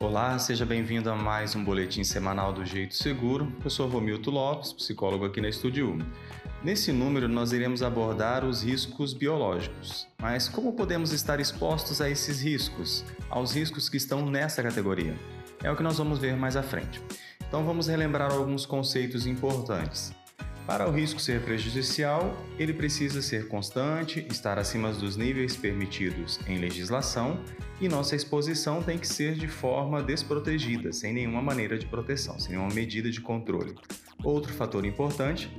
Olá, seja bem-vindo a mais um boletim semanal do Jeito Seguro. Eu sou Romildo Lopes, psicólogo aqui na Estúdio 1. Nesse número, nós iremos abordar os riscos biológicos. Mas como podemos estar expostos a esses riscos, aos riscos que estão nessa categoria? É o que nós vamos ver mais à frente. Então vamos relembrar alguns conceitos importantes. Para o risco ser prejudicial, ele precisa ser constante, estar acima dos níveis permitidos em legislação e nossa exposição tem que ser de forma desprotegida, sem nenhuma maneira de proteção, sem nenhuma medida de controle. Outro fator importante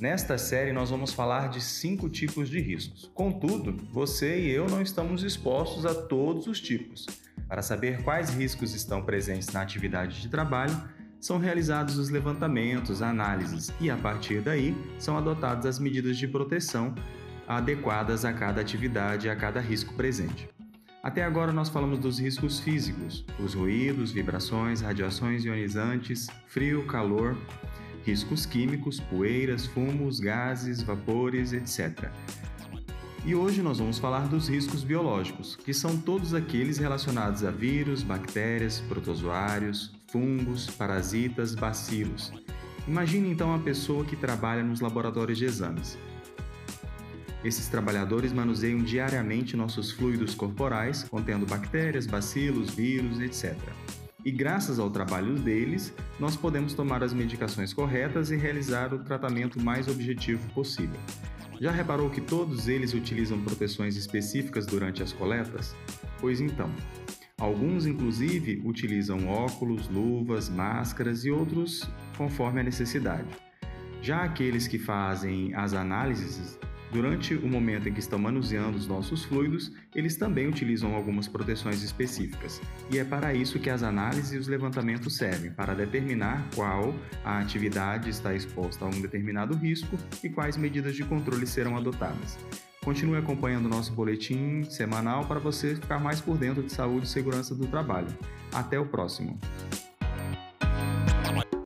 Nesta série, nós vamos falar de cinco tipos de riscos. Contudo, você e eu não estamos expostos a todos os tipos. Para saber quais riscos estão presentes na atividade de trabalho, são realizados os levantamentos, análises e, a partir daí, são adotadas as medidas de proteção adequadas a cada atividade e a cada risco presente. Até agora nós falamos dos riscos físicos, os ruídos, vibrações, radiações ionizantes, frio, calor, riscos químicos, poeiras, fumos, gases, vapores, etc. E hoje nós vamos falar dos riscos biológicos, que são todos aqueles relacionados a vírus, bactérias, protozoários, fungos, parasitas, bacilos. Imagine então a pessoa que trabalha nos laboratórios de exames. Esses trabalhadores manuseiam diariamente nossos fluidos corporais, contendo bactérias, bacilos, vírus, etc. E graças ao trabalho deles, nós podemos tomar as medicações corretas e realizar o tratamento mais objetivo possível. Já reparou que todos eles utilizam proteções específicas durante as coletas? Pois então, alguns inclusive utilizam óculos, luvas, máscaras e outros conforme a necessidade. Já aqueles que fazem as análises Durante o momento em que estão manuseando os nossos fluidos, eles também utilizam algumas proteções específicas. E é para isso que as análises e os levantamentos servem, para determinar qual a atividade está exposta a um determinado risco e quais medidas de controle serão adotadas. Continue acompanhando o nosso boletim semanal para você ficar mais por dentro de saúde e segurança do trabalho. Até o próximo!